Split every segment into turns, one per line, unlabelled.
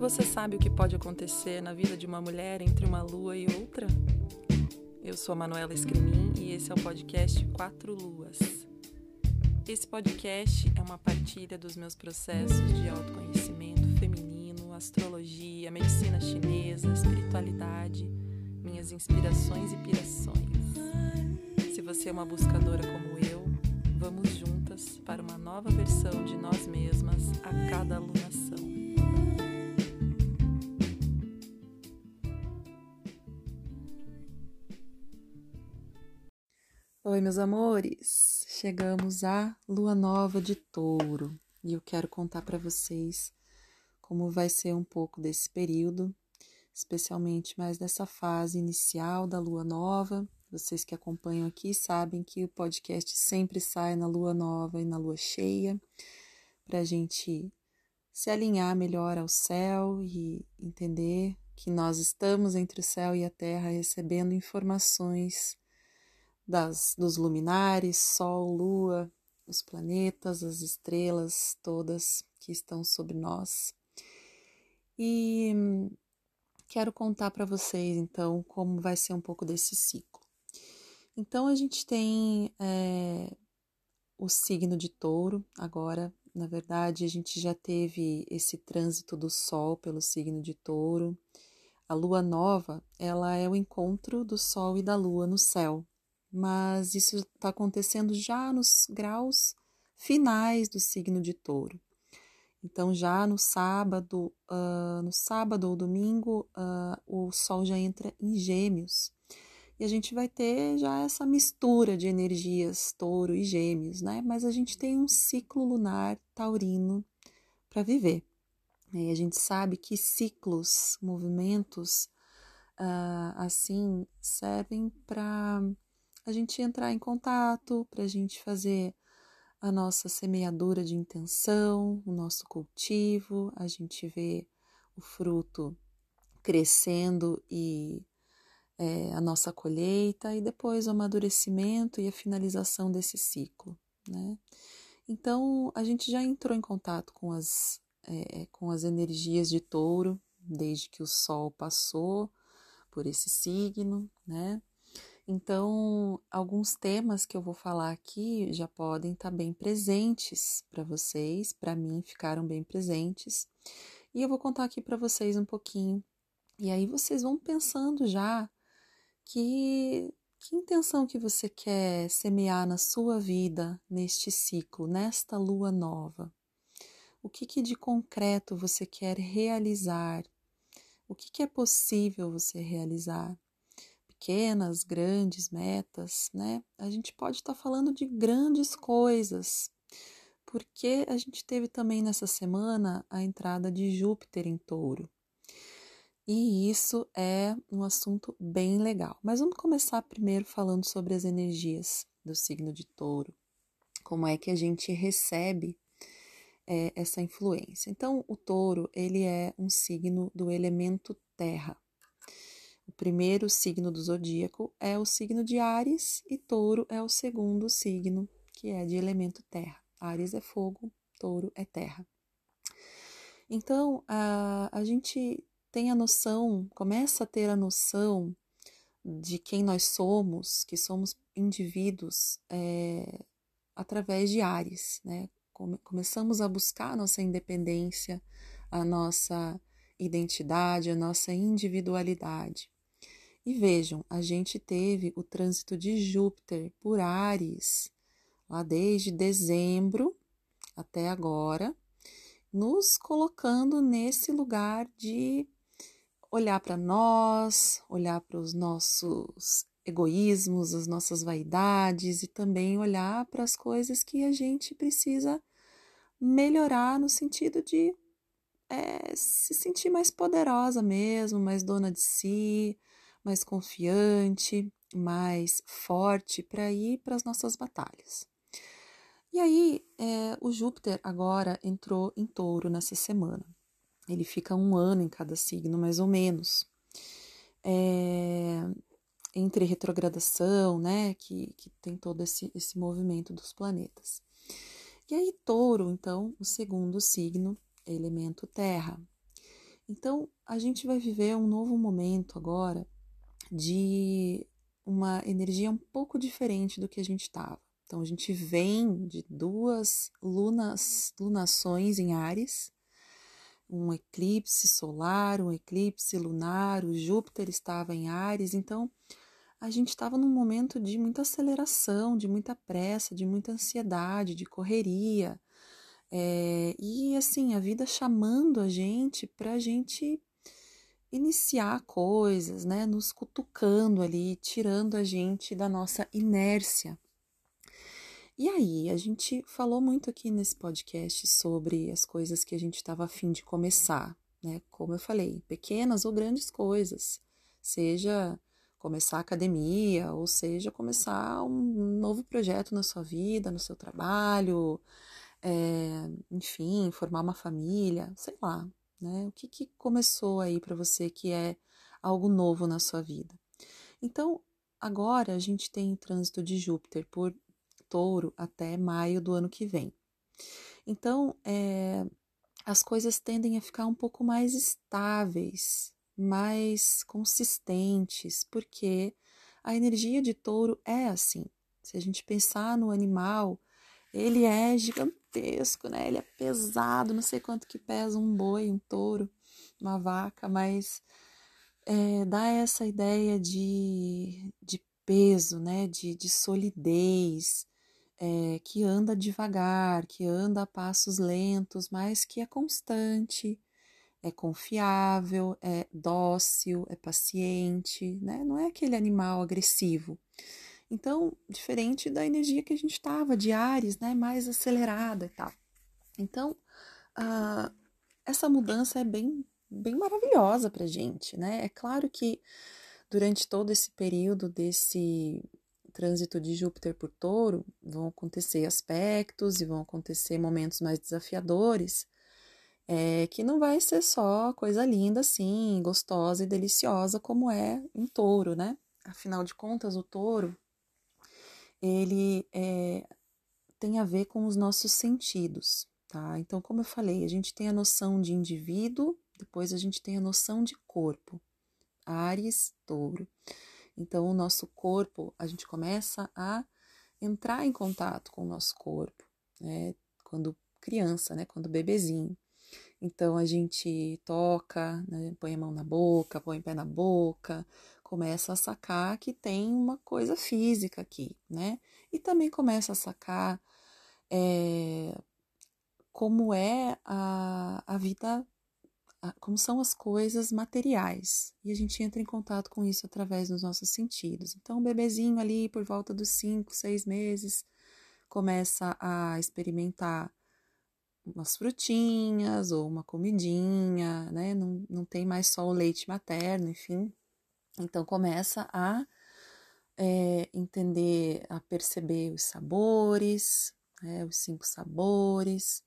Você sabe o que pode acontecer na vida de uma mulher entre uma lua e outra? Eu sou a Manuela Escrimin e esse é o podcast Quatro Luas. Esse podcast é uma partilha dos meus processos de autoconhecimento feminino, astrologia, medicina chinesa, espiritualidade, minhas inspirações e pirações. Se você é uma buscadora como eu, vamos juntas para uma nova versão de nós mesmas a cada alunação. Oi, meus amores! Chegamos à lua nova de touro e eu quero contar para vocês como vai ser um pouco desse período, especialmente mais dessa fase inicial da lua nova. Vocês que acompanham aqui sabem que o podcast sempre sai na lua nova e na lua cheia, para a gente se alinhar melhor ao céu e entender que nós estamos entre o céu e a terra recebendo informações das, dos luminares, Sol, Lua, os planetas, as estrelas todas que estão sobre nós. E quero contar para vocês então como vai ser um pouco desse ciclo. Então a gente tem é, o signo de touro, agora, na verdade, a gente já teve esse trânsito do Sol pelo signo de touro. A lua nova, ela é o encontro do Sol e da Lua no céu mas isso está acontecendo já nos graus finais do signo de touro. Então, já no sábado, uh, no sábado ou domingo, uh, o Sol já entra em Gêmeos. E a gente vai ter já essa mistura de energias touro e gêmeos, né? Mas a gente tem um ciclo lunar taurino para viver. E a gente sabe que ciclos, movimentos, uh, assim, servem para a gente entrar em contato, para a gente fazer a nossa semeadura de intenção, o nosso cultivo, a gente vê o fruto crescendo e é, a nossa colheita e depois o amadurecimento e a finalização desse ciclo, né? Então a gente já entrou em contato com as, é, com as energias de touro desde que o sol passou por esse signo, né? Então, alguns temas que eu vou falar aqui já podem estar tá bem presentes para vocês, para mim ficaram bem presentes. E eu vou contar aqui para vocês um pouquinho. E aí vocês vão pensando já que que intenção que você quer semear na sua vida neste ciclo, nesta lua nova? O que, que de concreto você quer realizar? O que, que é possível você realizar? Pequenas, grandes metas, né? A gente pode estar tá falando de grandes coisas, porque a gente teve também nessa semana a entrada de Júpiter em Touro. E isso é um assunto bem legal. Mas vamos começar primeiro falando sobre as energias do signo de Touro. Como é que a gente recebe é, essa influência? Então, o Touro ele é um signo do elemento Terra. O primeiro signo do zodíaco é o signo de Ares e Touro é o segundo signo, que é de elemento terra. Ares é fogo, Touro é terra. Então, a, a gente tem a noção, começa a ter a noção de quem nós somos, que somos indivíduos é, através de Ares, né? Come, começamos a buscar a nossa independência, a nossa identidade, a nossa individualidade. E vejam, a gente teve o trânsito de Júpiter por Ares, lá desde dezembro até agora, nos colocando nesse lugar de olhar para nós, olhar para os nossos egoísmos, as nossas vaidades e também olhar para as coisas que a gente precisa melhorar no sentido de é, se sentir mais poderosa mesmo, mais dona de si, mais confiante, mais forte para ir para as nossas batalhas. E aí, é, o Júpiter agora entrou em touro nessa semana. Ele fica um ano em cada signo, mais ou menos. É, entre retrogradação, né, que, que tem todo esse, esse movimento dos planetas. E aí, touro, então, o segundo signo, elemento terra. Então, a gente vai viver um novo momento agora de uma energia um pouco diferente do que a gente estava. Então, a gente vem de duas lunas, lunações em Ares, um eclipse solar, um eclipse lunar, o Júpiter estava em Ares, então a gente estava num momento de muita aceleração, de muita pressa, de muita ansiedade, de correria. É, e assim, a vida chamando a gente para a gente iniciar coisas, né? Nos cutucando ali, tirando a gente da nossa inércia. E aí, a gente falou muito aqui nesse podcast sobre as coisas que a gente estava afim de começar, né? Como eu falei, pequenas ou grandes coisas, seja começar a academia, ou seja, começar um novo projeto na sua vida, no seu trabalho, é, enfim, formar uma família, sei lá, né? O que, que começou aí para você que é algo novo na sua vida? Então, agora a gente tem o trânsito de Júpiter por touro até maio do ano que vem. Então, é, as coisas tendem a ficar um pouco mais estáveis, mais consistentes, porque a energia de touro é assim. Se a gente pensar no animal, ele é gigantesco, né? Ele é pesado, não sei quanto que pesa um boi, um touro, uma vaca, mas é, dá essa ideia de, de peso, né? De, de solidez, é, que anda devagar, que anda a passos lentos, mas que é constante, é confiável, é dócil, é paciente, né? Não é aquele animal agressivo. Então, diferente da energia que a gente estava, de Ares, né? Mais acelerada e tal. Então, uh, essa mudança é bem, bem maravilhosa para gente, né? É claro que durante todo esse período desse trânsito de Júpiter por Touro, vão acontecer aspectos e vão acontecer momentos mais desafiadores, é, que não vai ser só coisa linda assim, gostosa e deliciosa como é em Touro, né? Afinal de contas, o Touro ele é, tem a ver com os nossos sentidos, tá? Então, como eu falei, a gente tem a noção de indivíduo, depois a gente tem a noção de corpo. Ares, Touro. Então, o nosso corpo, a gente começa a entrar em contato com o nosso corpo, né? Quando criança, né? Quando bebezinho. Então, a gente toca, né? põe a mão na boca, põe o pé na boca, começa a sacar que tem uma coisa física aqui, né? E também começa a sacar é, como é a, a vida como são as coisas materiais. E a gente entra em contato com isso através dos nossos sentidos. Então, o bebezinho ali, por volta dos 5, 6 meses, começa a experimentar umas frutinhas ou uma comidinha, né? Não, não tem mais só o leite materno, enfim. Então, começa a é, entender, a perceber os sabores, né? os cinco sabores,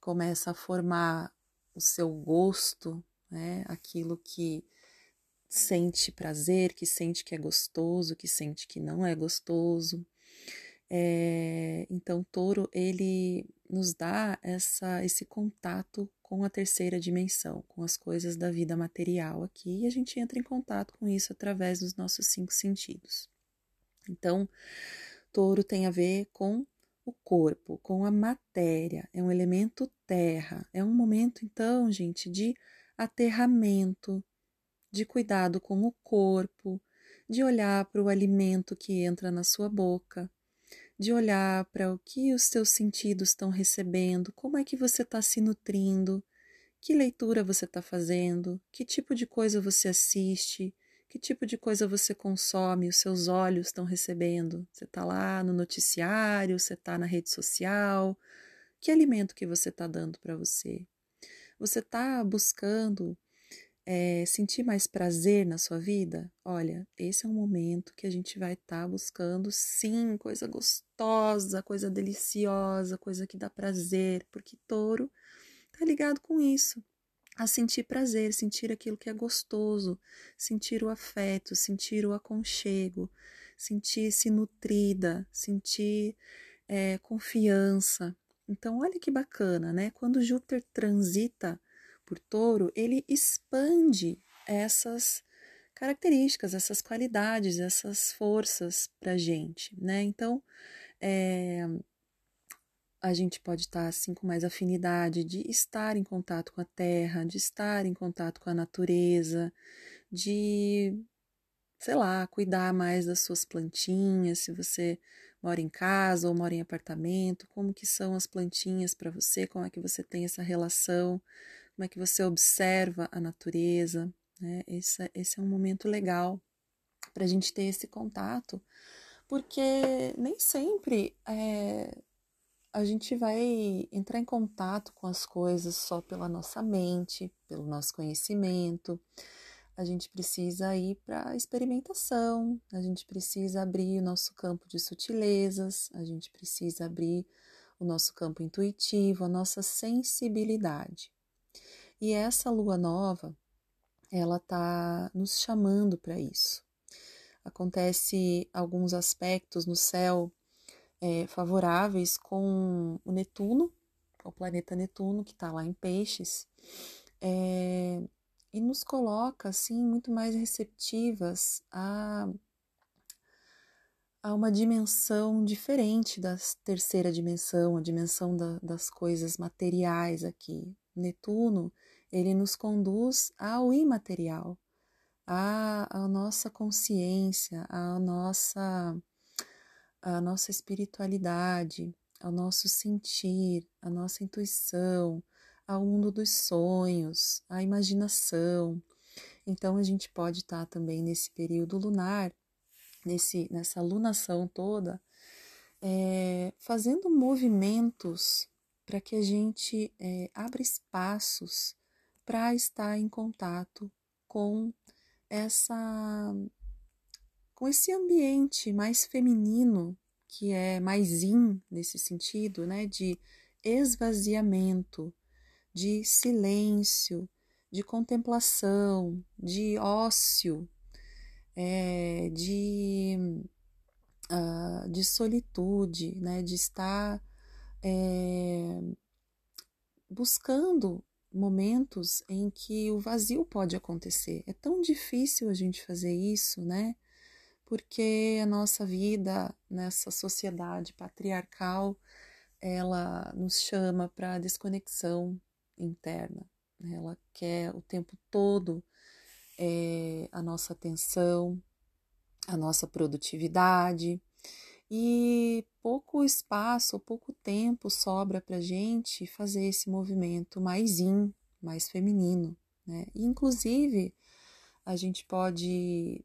começa a formar o seu gosto, né? Aquilo que sente prazer, que sente que é gostoso, que sente que não é gostoso. É, então, touro ele nos dá essa, esse contato com a terceira dimensão, com as coisas da vida material aqui, e a gente entra em contato com isso através dos nossos cinco sentidos. Então, touro tem a ver com o corpo, com a matéria, é um elemento terra. É um momento, então, gente, de aterramento, de cuidado com o corpo, de olhar para o alimento que entra na sua boca, de olhar para o que os seus sentidos estão recebendo, como é que você está se nutrindo, que leitura você está fazendo, que tipo de coisa você assiste, que tipo de coisa você consome, os seus olhos estão recebendo. Você está lá no noticiário, você está na rede social. Que alimento que você está dando para você? Você está buscando é, sentir mais prazer na sua vida? Olha, esse é um momento que a gente vai estar tá buscando, sim, coisa gostosa, coisa deliciosa, coisa que dá prazer, porque touro tá ligado com isso a sentir prazer, sentir aquilo que é gostoso, sentir o afeto, sentir o aconchego, sentir-se nutrida, sentir é, confiança. Então, olha que bacana, né? Quando Júpiter transita por touro, ele expande essas características, essas qualidades, essas forças para gente, né? Então, é, a gente pode estar assim com mais afinidade de estar em contato com a terra, de estar em contato com a natureza, de, sei lá, cuidar mais das suas plantinhas, se você mora em casa ou mora em apartamento, como que são as plantinhas para você, como é que você tem essa relação, como é que você observa a natureza, né? Esse, esse é um momento legal para a gente ter esse contato, porque nem sempre é, a gente vai entrar em contato com as coisas só pela nossa mente, pelo nosso conhecimento. A gente precisa ir para a experimentação, a gente precisa abrir o nosso campo de sutilezas, a gente precisa abrir o nosso campo intuitivo, a nossa sensibilidade. E essa lua nova, ela está nos chamando para isso. Acontece alguns aspectos no céu é, favoráveis com o Netuno, o planeta Netuno, que está lá em Peixes, é, e nos coloca assim muito mais receptivas a, a uma dimensão diferente da terceira dimensão, a dimensão da, das coisas materiais aqui. Netuno ele nos conduz ao imaterial, à, à nossa consciência, à nossa, à nossa espiritualidade, ao nosso sentir, à nossa intuição, ao mundo dos sonhos, à imaginação. Então a gente pode estar também nesse período lunar, nesse, nessa lunação toda, é, fazendo movimentos para que a gente é, abra espaços para estar em contato com essa com esse ambiente mais feminino que é mais in nesse sentido, né, de esvaziamento, de silêncio, de contemplação, de ócio, é, de, uh, de solitude, né, de estar é, buscando momentos em que o vazio pode acontecer. É tão difícil a gente fazer isso, né? Porque a nossa vida nessa sociedade patriarcal, ela nos chama para desconexão interna. Né? Ela quer o tempo todo é, a nossa atenção, a nossa produtividade, e pouco espaço, pouco tempo sobra para gente fazer esse movimento mais in, mais feminino, né? Inclusive, a gente pode,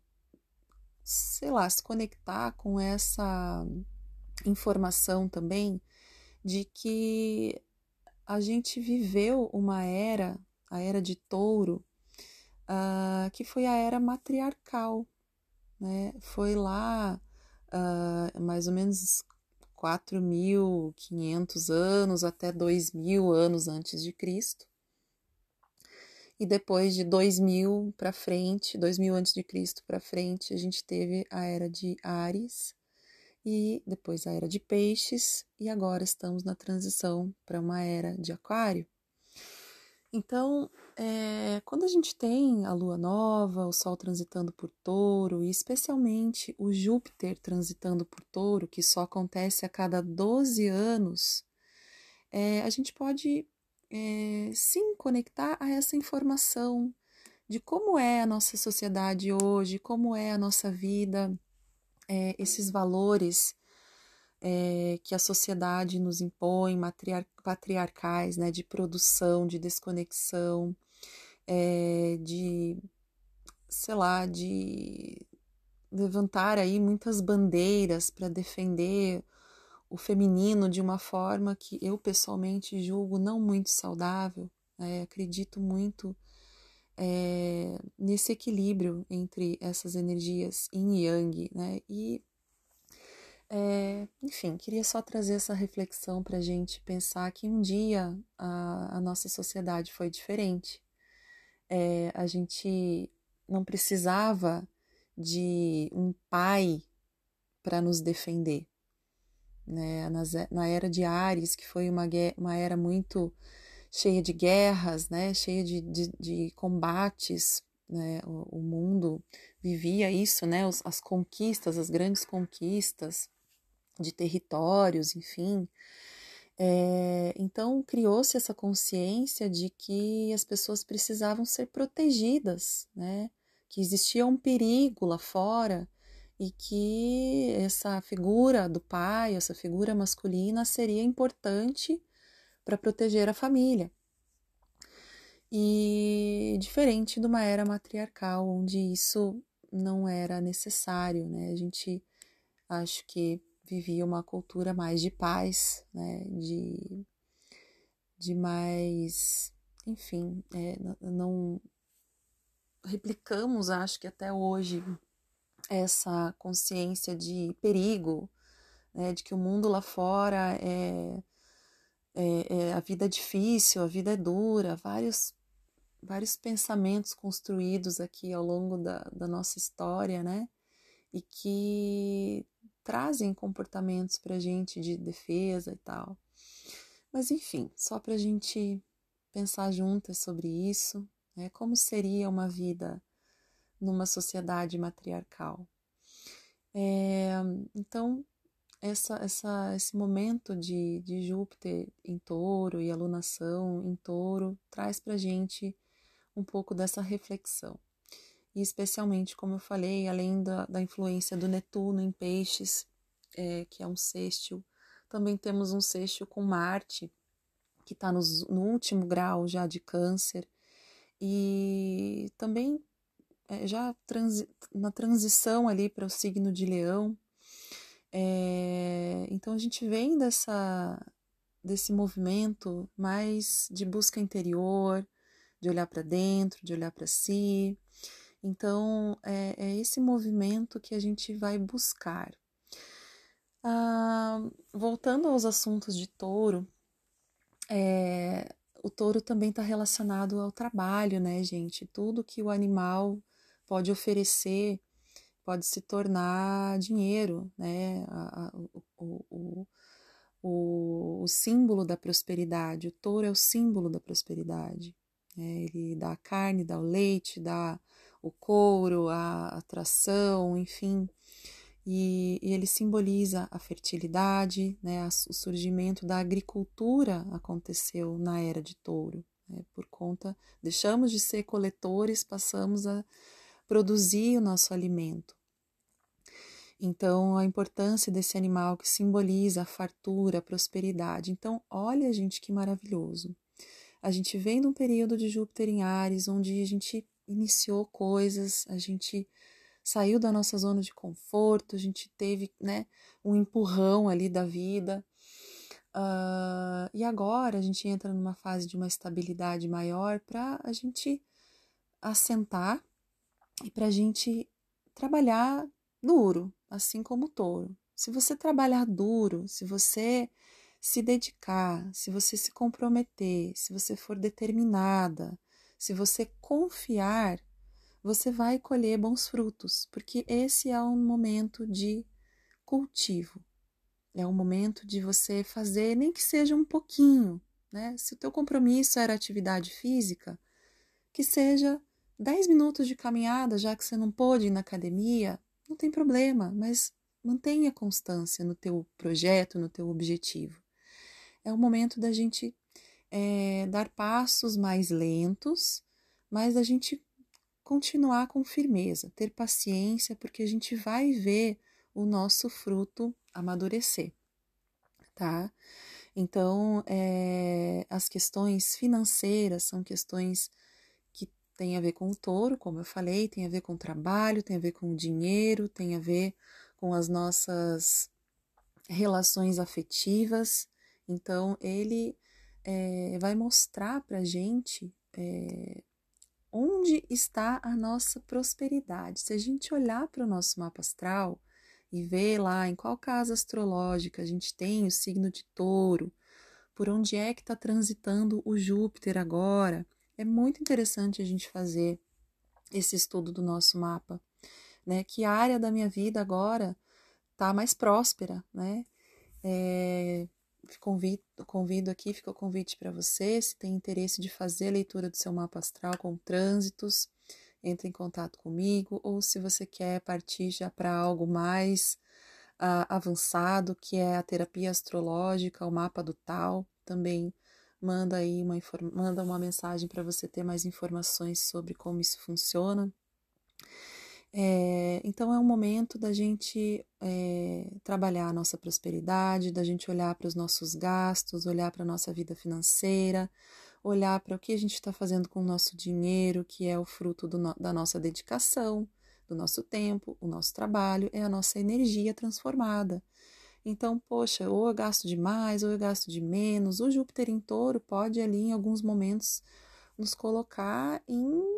sei lá, se conectar com essa informação também de que a gente viveu uma era, a era de touro, uh, que foi a era matriarcal, né? Foi lá uh, mais ou menos 4.500 anos até 2.000 anos antes de Cristo. E depois de 2000 para frente, 2000 antes de Cristo para frente, a gente teve a era de Ares e depois a era de Peixes e agora estamos na transição para uma era de Aquário. Então, é, quando a gente tem a lua nova, o sol transitando por touro, e especialmente o Júpiter transitando por touro, que só acontece a cada 12 anos, é, a gente pode é, sim conectar a essa informação de como é a nossa sociedade hoje, como é a nossa vida, esses valores é, que a sociedade nos impõe, matriar patriarcais, né, de produção, de desconexão, é, de, sei lá, de levantar aí muitas bandeiras para defender o feminino de uma forma que eu pessoalmente julgo não muito saudável. É, acredito muito é, nesse equilíbrio entre essas energias yin e yang, né? E é, enfim, queria só trazer essa reflexão para a gente pensar que um dia a, a nossa sociedade foi diferente. É, a gente não precisava de um pai para nos defender. Né? Na, na, era de Ares, que foi uma, uma era muito cheia de guerras, né, cheia de, de, de combates, né, o, o, mundo vivia isso, né, as conquistas, as grandes conquistas de territórios, enfim. É, então criou-se essa consciência de que as pessoas precisavam ser protegidas, né, que existia um perigo lá fora e que essa figura do pai, essa figura masculina seria importante para proteger a família. E diferente de uma era matriarcal, onde isso não era necessário, né? A gente acho que vivia uma cultura mais de paz, né? De, de mais, enfim, é, não replicamos, acho que até hoje, essa consciência de perigo, né? De que o mundo lá fora é é, é, a vida é difícil, a vida é dura, vários, vários pensamentos construídos aqui ao longo da, da nossa história, né? E que trazem comportamentos para a gente de defesa e tal. Mas enfim, só para a gente pensar juntas sobre isso, né? Como seria uma vida numa sociedade matriarcal? É, então, essa, essa, esse momento de, de Júpiter em touro e alunação em touro traz para gente um pouco dessa reflexão. E especialmente, como eu falei, além da, da influência do Netuno em peixes, é, que é um sextil, também temos um sextil com Marte, que está no último grau já de câncer, e também é, já transi na transição ali para o signo de leão, é, então a gente vem dessa, desse movimento mais de busca interior, de olhar para dentro, de olhar para si. Então é, é, esse movimento que a gente vai buscar. Ah, voltando aos assuntos de touro, é, o touro também está relacionado ao trabalho, né, gente? Tudo que o animal pode oferecer pode se tornar dinheiro, né? o, o, o, o, símbolo da prosperidade. O touro é o símbolo da prosperidade. Né? Ele dá a carne, dá o leite, dá o couro, a atração, enfim. E, e ele simboliza a fertilidade, né? o surgimento da agricultura aconteceu na era de touro. Né? Por conta, deixamos de ser coletores, passamos a produzir o nosso alimento. Então, a importância desse animal que simboliza a fartura, a prosperidade. Então, olha, gente, que maravilhoso. A gente vem de um período de Júpiter em Ares, onde a gente iniciou coisas, a gente saiu da nossa zona de conforto, a gente teve né, um empurrão ali da vida. Uh, e agora a gente entra numa fase de uma estabilidade maior para a gente assentar e para a gente trabalhar duro, assim como o touro. Se você trabalhar duro, se você se dedicar, se você se comprometer, se você for determinada, se você confiar, você vai colher bons frutos, porque esse é um momento de cultivo. É um momento de você fazer, nem que seja um pouquinho, né? Se o teu compromisso era atividade física, que seja 10 minutos de caminhada, já que você não pôde ir na academia, não tem problema, mas mantenha constância no teu projeto, no teu objetivo. É o momento da gente é, dar passos mais lentos, mas a gente continuar com firmeza, ter paciência, porque a gente vai ver o nosso fruto amadurecer, tá? Então, é, as questões financeiras são questões tem a ver com o touro, como eu falei, tem a ver com o trabalho, tem a ver com o dinheiro, tem a ver com as nossas relações afetivas. Então, ele é, vai mostrar para gente é, onde está a nossa prosperidade. Se a gente olhar para o nosso mapa astral e ver lá em qual casa astrológica a gente tem o signo de touro, por onde é que está transitando o Júpiter agora, é muito interessante a gente fazer esse estudo do nosso mapa, né? Que área da minha vida agora está mais próspera, né? É, convido, convido aqui, fica o convite para você, se tem interesse de fazer a leitura do seu mapa astral com trânsitos, entre em contato comigo, ou se você quer partir já para algo mais uh, avançado, que é a terapia astrológica, o mapa do tal, também manda aí uma, manda uma mensagem para você ter mais informações sobre como isso funciona. É, então é um momento da gente é, trabalhar a nossa prosperidade, da gente olhar para os nossos gastos, olhar para a nossa vida financeira, olhar para o que a gente está fazendo com o nosso dinheiro, que é o fruto no, da nossa dedicação, do nosso tempo, o nosso trabalho, é a nossa energia transformada. Então, poxa, ou eu gasto demais, ou eu gasto de menos. O Júpiter em touro pode ali, em alguns momentos, nos colocar em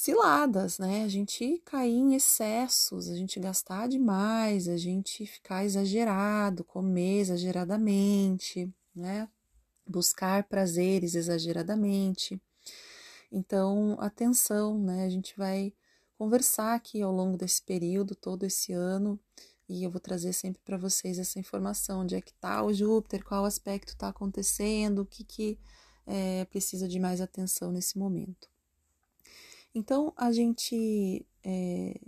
ciladas, né? A gente cair em excessos, a gente gastar demais, a gente ficar exagerado, comer exageradamente, né? Buscar prazeres exageradamente. Então, atenção, né? A gente vai conversar aqui ao longo desse período, todo esse ano, e eu vou trazer sempre para vocês essa informação: onde é que está o Júpiter, qual aspecto está acontecendo, o que, que é, precisa de mais atenção nesse momento. Então a gente é,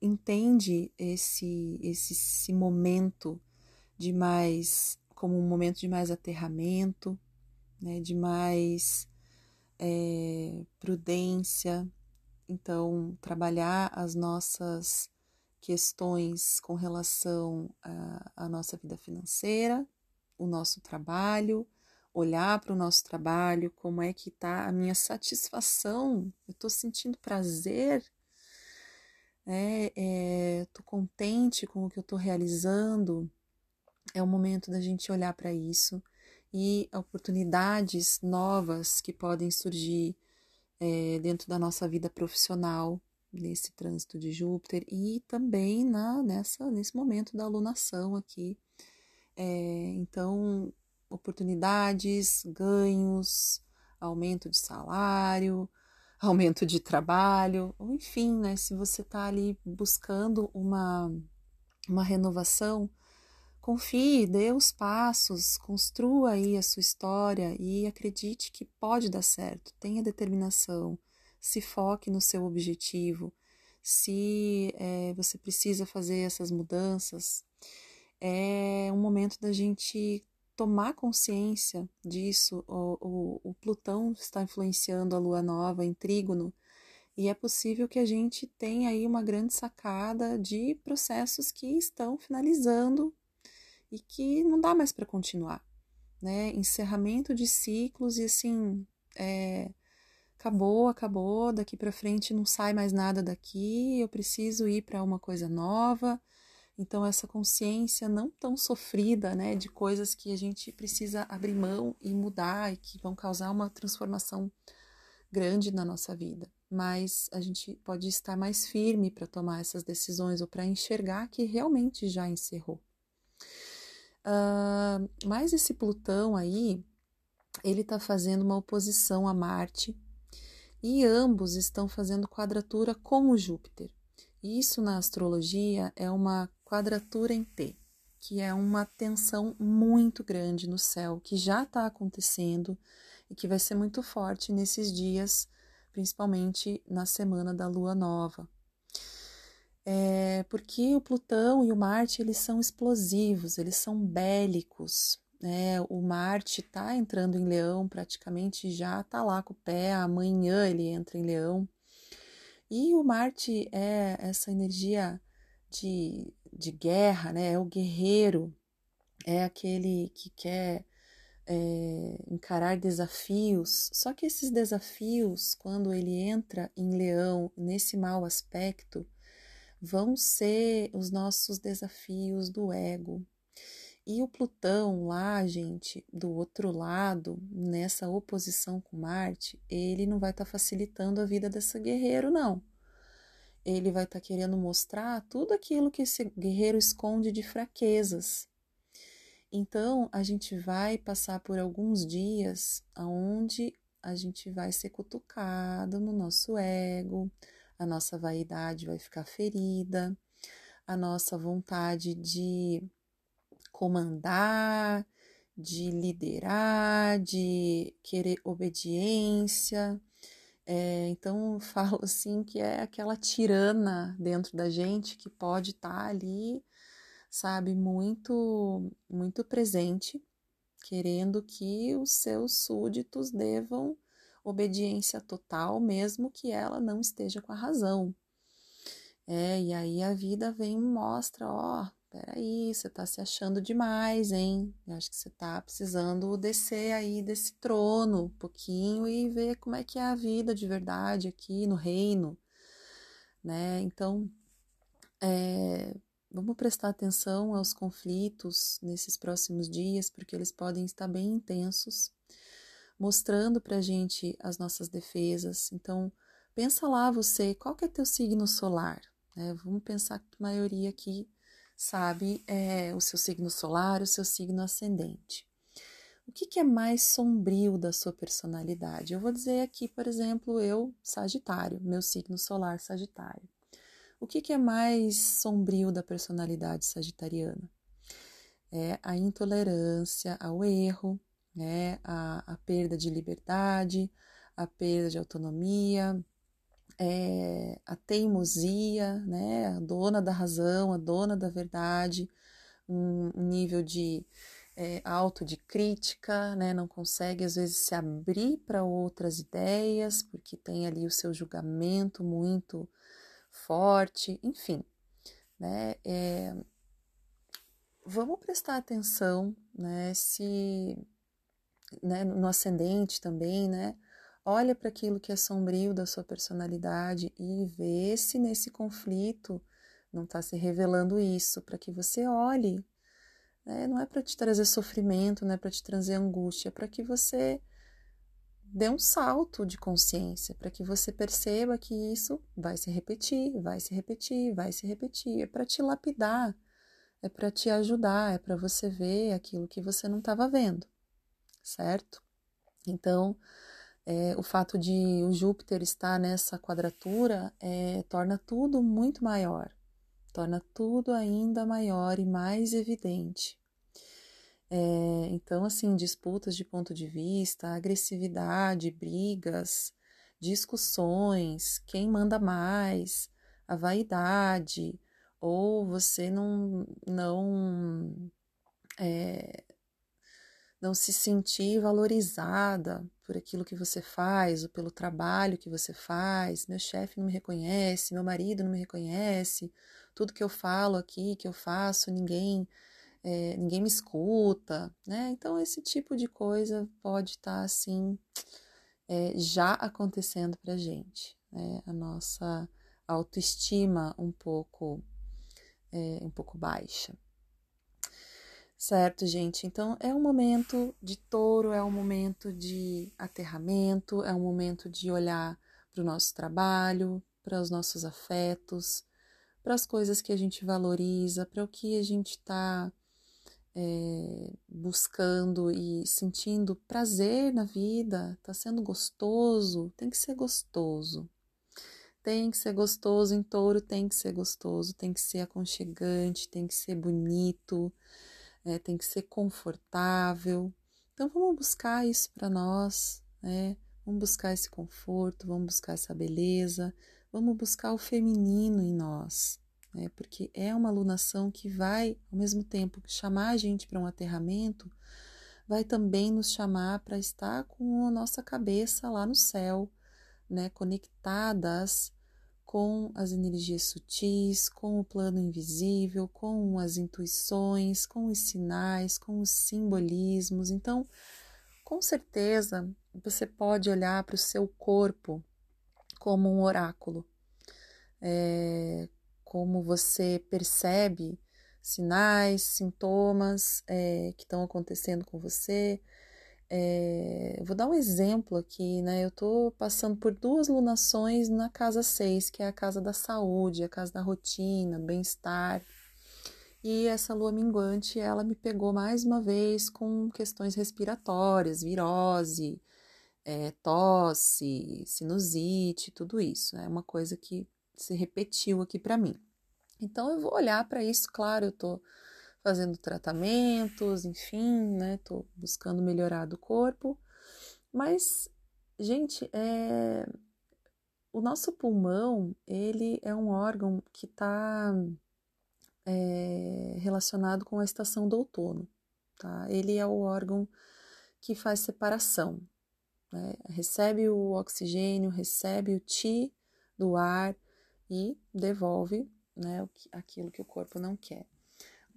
entende esse, esse, esse momento de mais como um momento de mais aterramento, né, de mais é, prudência. Então, trabalhar as nossas questões com relação à nossa vida financeira, o nosso trabalho, olhar para o nosso trabalho, como é que está a minha satisfação, eu estou sentindo prazer, é, estou contente com o que eu estou realizando. É o momento da gente olhar para isso e oportunidades novas que podem surgir é, dentro da nossa vida profissional nesse trânsito de Júpiter e também na nessa nesse momento da alunação aqui. É, então oportunidades, ganhos, aumento de salário, aumento de trabalho, ou enfim, né? Se você está ali buscando uma, uma renovação, confie, dê os passos, construa aí a sua história e acredite que pode dar certo. Tenha determinação, se foque no seu objetivo. Se é, você precisa fazer essas mudanças, é um momento da gente tomar consciência disso, o, o, o, Plutão está influenciando a Lua Nova em Trígono, e é possível que a gente tenha aí uma grande sacada de processos que estão finalizando e que não dá mais para continuar, né? Encerramento de ciclos e assim, é, acabou, acabou, daqui para frente não sai mais nada daqui, eu preciso ir para uma coisa nova então, essa consciência não tão sofrida, né, de coisas que a gente precisa abrir mão e mudar e que vão causar uma transformação grande na nossa vida. Mas a gente pode estar mais firme para tomar essas decisões ou para enxergar que realmente já encerrou. Uh, mas esse Plutão aí, ele está fazendo uma oposição a Marte e ambos estão fazendo quadratura com o Júpiter. Isso na astrologia é uma quadratura em T, que é uma tensão muito grande no céu, que já está acontecendo e que vai ser muito forte nesses dias, principalmente na semana da lua nova. É porque o Plutão e o Marte eles são explosivos, eles são bélicos. Né? O Marte está entrando em Leão, praticamente já está lá com o pé. Amanhã ele entra em Leão. E o Marte é essa energia de de guerra, né? É o guerreiro, é aquele que quer é, encarar desafios. Só que esses desafios, quando ele entra em leão, nesse mau aspecto, vão ser os nossos desafios do ego. E o Plutão lá, gente, do outro lado, nessa oposição com Marte, ele não vai estar tá facilitando a vida desse guerreiro, não ele vai estar tá querendo mostrar tudo aquilo que esse guerreiro esconde de fraquezas. Então, a gente vai passar por alguns dias onde a gente vai ser cutucado no nosso ego, a nossa vaidade vai ficar ferida, a nossa vontade de comandar, de liderar, de querer obediência. É, então, eu falo assim que é aquela tirana dentro da gente que pode estar tá ali, sabe, muito, muito presente, querendo que os seus súditos devam obediência total, mesmo que ela não esteja com a razão. É, e aí a vida vem e mostra, ó, peraí, você tá se achando demais, hein? Eu acho que você tá precisando descer aí desse trono um pouquinho e ver como é que é a vida de verdade aqui no reino, né? Então, é, vamos prestar atenção aos conflitos nesses próximos dias, porque eles podem estar bem intensos, mostrando pra gente as nossas defesas. Então, pensa lá você, qual que é teu signo solar? Né? Vamos pensar que a maioria aqui sabe é, o seu signo solar, o seu signo ascendente. O que, que, é mais sombrio da sua personalidade? Eu vou dizer aqui, por exemplo, eu, Sagitário, meu signo solar Sagitário. O que, que é mais sombrio da personalidade sagitariana? É a intolerância ao erro, né? a, a perda de liberdade, a perda de autonomia, é, a teimosia, né, a dona da razão, a dona da verdade, um, nível de é, alto de crítica, né, não consegue às vezes se abrir para outras ideias, porque tem ali o seu julgamento muito forte, enfim, né, é, vamos prestar atenção, né, se, né, no ascendente também, né, Olha para aquilo que é sombrio da sua personalidade e vê se nesse conflito não está se revelando isso, para que você olhe. Né? Não é para te trazer sofrimento, não é para te trazer angústia, é para que você dê um salto de consciência, para que você perceba que isso vai se repetir, vai se repetir, vai se repetir. É para te lapidar, é para te ajudar, é para você ver aquilo que você não estava vendo, certo? Então, é, o fato de o Júpiter estar nessa quadratura é, torna tudo muito maior, torna tudo ainda maior e mais evidente. É, então, assim, disputas de ponto de vista, agressividade, brigas, discussões, quem manda mais, a vaidade, ou você não, não é, não se sentir valorizada por aquilo que você faz, ou pelo trabalho que você faz. Meu chefe não me reconhece, meu marido não me reconhece, tudo que eu falo aqui, que eu faço, ninguém é, ninguém me escuta, né? Então esse tipo de coisa pode estar tá, assim é, já acontecendo para gente, né? A nossa autoestima um pouco é, um pouco baixa. Certo, gente? Então é um momento de touro, é um momento de aterramento, é um momento de olhar para o nosso trabalho, para os nossos afetos, para as coisas que a gente valoriza, para o que a gente está é, buscando e sentindo prazer na vida, está sendo gostoso, tem que ser gostoso. Tem que ser gostoso em touro, tem que ser gostoso, tem que ser aconchegante, tem que ser bonito é, tem que ser confortável. Então vamos buscar isso para nós, né? Vamos buscar esse conforto, vamos buscar essa beleza, vamos buscar o feminino em nós, né? Porque é uma alunação que vai, ao mesmo tempo que chamar a gente para um aterramento, vai também nos chamar para estar com a nossa cabeça lá no céu, né? Conectadas com as energias sutis, com o plano invisível, com as intuições, com os sinais, com os simbolismos. Então, com certeza, você pode olhar para o seu corpo como um oráculo, é, como você percebe sinais, sintomas é, que estão acontecendo com você, é, vou dar um exemplo aqui, né? Eu estou passando por duas lunações na casa 6, que é a casa da saúde, a casa da rotina, bem-estar. E essa lua minguante, ela me pegou mais uma vez com questões respiratórias, virose, é, tosse, sinusite, tudo isso. É uma coisa que se repetiu aqui para mim. Então eu vou olhar para isso, claro, eu tô fazendo tratamentos, enfim, né? Tô buscando melhorar do corpo. Mas, gente, é... o nosso pulmão, ele é um órgão que está é, relacionado com a estação do outono, tá? Ele é o órgão que faz separação, né? Recebe o oxigênio, recebe o Ti do ar e devolve né, aquilo que o corpo não quer.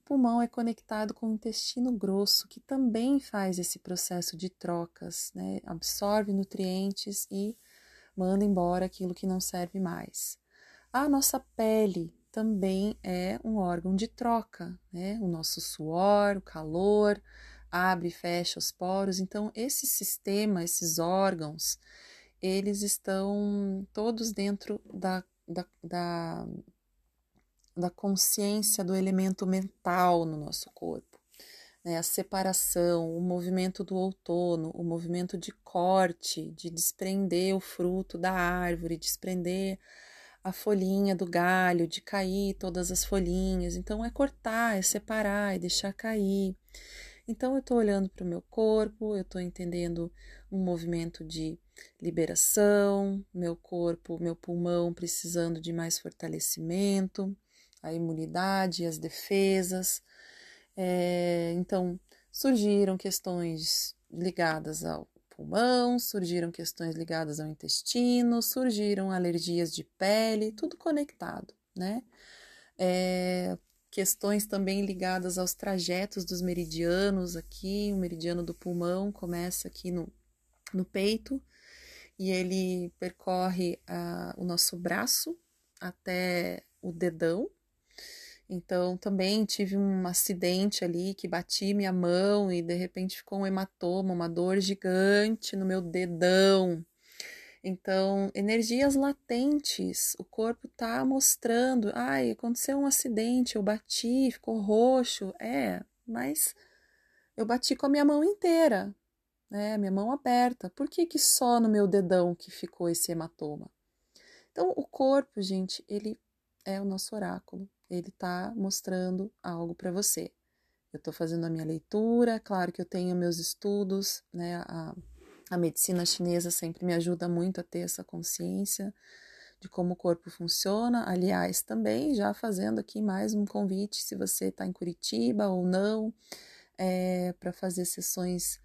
Pulmão é conectado com o intestino grosso, que também faz esse processo de trocas, né, absorve nutrientes e manda embora aquilo que não serve mais. A nossa pele também é um órgão de troca, né? O nosso suor, o calor, abre e fecha os poros. Então, esse sistema, esses órgãos, eles estão todos dentro da, da, da, da consciência do elemento mental no nosso corpo. Né? A separação, o movimento do outono, o movimento de corte, de desprender o fruto da árvore, desprender a folhinha do galho, de cair todas as folhinhas. Então, é cortar, é separar, é deixar cair. Então, eu estou olhando para o meu corpo, eu estou entendendo um movimento de liberação, meu corpo, meu pulmão precisando de mais fortalecimento, a imunidade, as defesas. É, então, surgiram questões ligadas ao pulmão, surgiram questões ligadas ao intestino, surgiram alergias de pele, tudo conectado, né? É, questões também ligadas aos trajetos dos meridianos aqui, o meridiano do pulmão começa aqui no, no peito e ele percorre uh, o nosso braço até o dedão, então também tive um acidente ali que bati minha mão e de repente ficou um hematoma, uma dor gigante no meu dedão. Então, energias latentes, o corpo tá mostrando, ai, aconteceu um acidente, eu bati, ficou roxo. É, mas eu bati com a minha mão inteira, né? Minha mão aberta. Por que que só no meu dedão que ficou esse hematoma? Então, o corpo, gente, ele é o nosso oráculo ele está mostrando algo para você. Eu estou fazendo a minha leitura, claro que eu tenho meus estudos, né? A, a medicina chinesa sempre me ajuda muito a ter essa consciência de como o corpo funciona. Aliás, também já fazendo aqui mais um convite, se você está em Curitiba ou não, é, para fazer sessões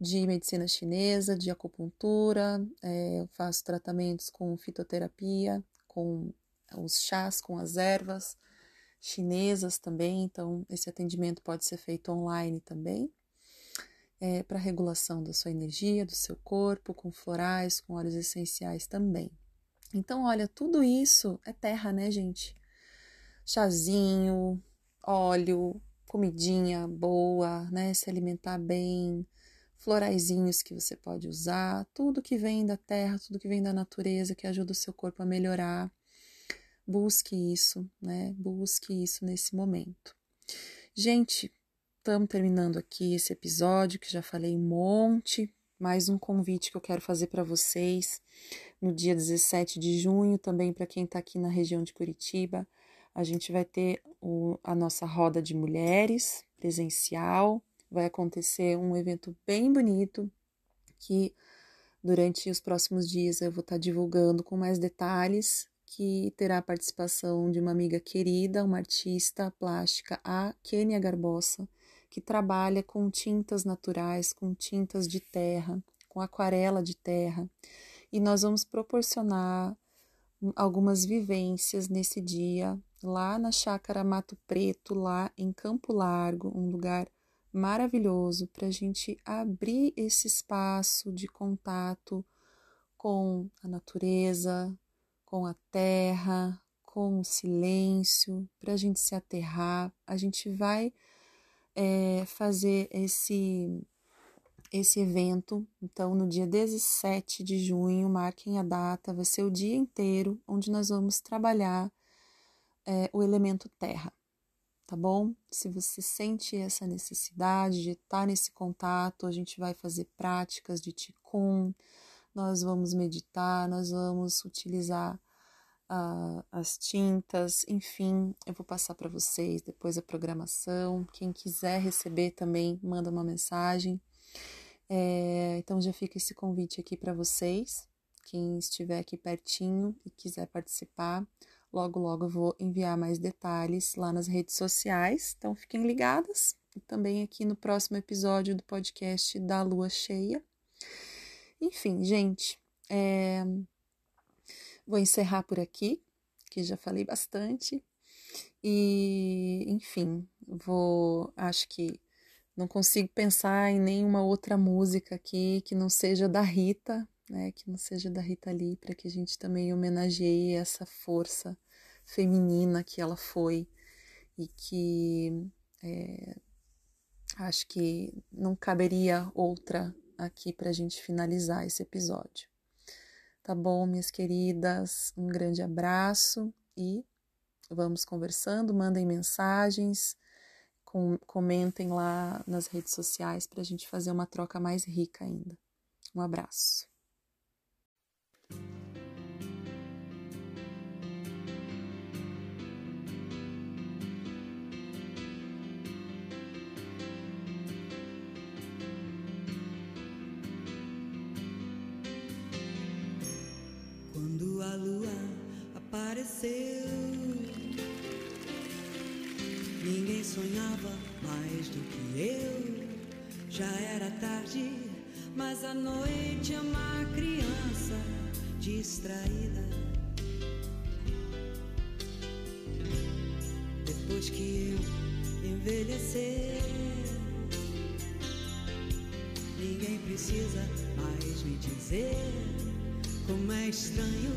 de medicina chinesa, de acupuntura, é, eu faço tratamentos com fitoterapia, com os chás, com as ervas chinesas também, então esse atendimento pode ser feito online também, é, para regulação da sua energia, do seu corpo, com florais, com óleos essenciais também. Então, olha, tudo isso é terra, né, gente? Chazinho, óleo, comidinha boa, né? Se alimentar bem, floraizinhos que você pode usar, tudo que vem da terra, tudo que vem da natureza que ajuda o seu corpo a melhorar Busque isso, né? Busque isso nesse momento. Gente, estamos terminando aqui esse episódio que já falei um monte. Mais um convite que eu quero fazer para vocês no dia 17 de junho, também para quem está aqui na região de Curitiba. A gente vai ter o, a nossa roda de mulheres presencial. Vai acontecer um evento bem bonito que durante os próximos dias eu vou estar tá divulgando com mais detalhes que terá a participação de uma amiga querida, uma artista plástica, a Kênia Garbosa, que trabalha com tintas naturais, com tintas de terra, com aquarela de terra. E nós vamos proporcionar algumas vivências nesse dia lá na Chácara Mato Preto, lá em Campo Largo, um lugar maravilhoso para a gente abrir esse espaço de contato com a natureza, com a terra, com o silêncio, para a gente se aterrar. A gente vai é, fazer esse, esse evento. Então, no dia 17 de junho, marquem a data, vai ser o dia inteiro onde nós vamos trabalhar é, o elemento terra. Tá bom? Se você sente essa necessidade de estar nesse contato, a gente vai fazer práticas de Ticum, nós vamos meditar, nós vamos utilizar uh, as tintas, enfim, eu vou passar para vocês depois a programação. Quem quiser receber também, manda uma mensagem. É, então já fica esse convite aqui para vocês. Quem estiver aqui pertinho e quiser participar, logo logo eu vou enviar mais detalhes lá nas redes sociais. Então fiquem ligadas. E também aqui no próximo episódio do podcast da Lua Cheia. Enfim, gente, é, Vou encerrar por aqui, que já falei bastante. E, enfim, vou. Acho que não consigo pensar em nenhuma outra música aqui que não seja da Rita, né? Que não seja da Rita Lee, para que a gente também homenageie essa força feminina que ela foi e que é, acho que não caberia outra aqui para a gente finalizar esse episódio. Tá bom, minhas queridas? Um grande abraço e vamos conversando. Mandem mensagens, com, comentem lá nas redes sociais para a gente fazer uma troca mais rica ainda. Um abraço.
Já era tarde, mas a noite é uma criança distraída. Depois que eu envelhecer, ninguém precisa mais me dizer como é estranho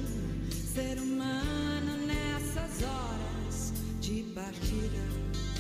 ser humano nessas horas de partida.